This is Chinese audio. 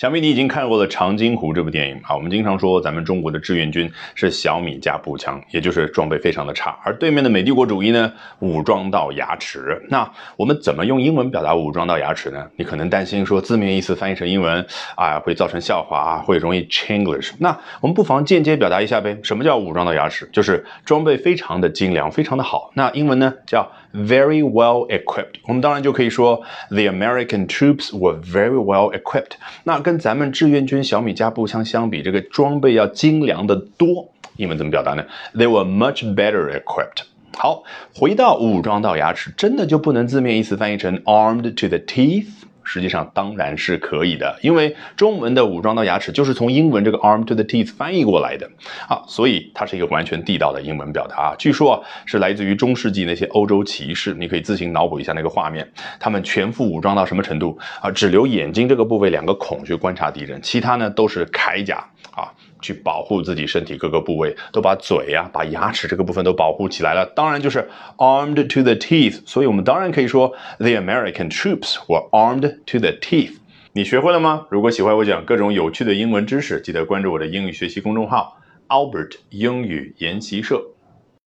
想必你已经看过了《长津湖》这部电影啊。我们经常说咱们中国的志愿军是小米加步枪，也就是装备非常的差，而对面的美帝国主义呢，武装到牙齿。那我们怎么用英文表达武装到牙齿呢？你可能担心说字面意思翻译成英文啊会造成笑话啊，会容易 Chinglish。那我们不妨间接表达一下呗。什么叫武装到牙齿？就是装备非常的精良，非常的好。那英文呢叫 very well equipped。我们当然就可以说 The American troops were very well equipped。那跟咱们志愿军小米加步枪相比，这个装备要精良的多。英文怎么表达呢？They were much better equipped。好，回到武装到牙齿，真的就不能字面意思翻译成 armed to the teeth？实际上当然是可以的，因为中文的武装到牙齿就是从英文这个 arm to the teeth 翻译过来的啊，所以它是一个完全地道的英文表达啊。据说啊，是来自于中世纪那些欧洲骑士，你可以自行脑补一下那个画面，他们全副武装到什么程度啊？只留眼睛这个部位两个孔去观察敌人，其他呢都是铠甲啊。去保护自己身体各个部位，都把嘴呀、把牙齿这个部分都保护起来了。当然就是 armed to the teeth，所以我们当然可以说 the American troops were armed to the teeth。你学会了吗？如果喜欢我讲各种有趣的英文知识，记得关注我的英语学习公众号 Albert 英语研习社。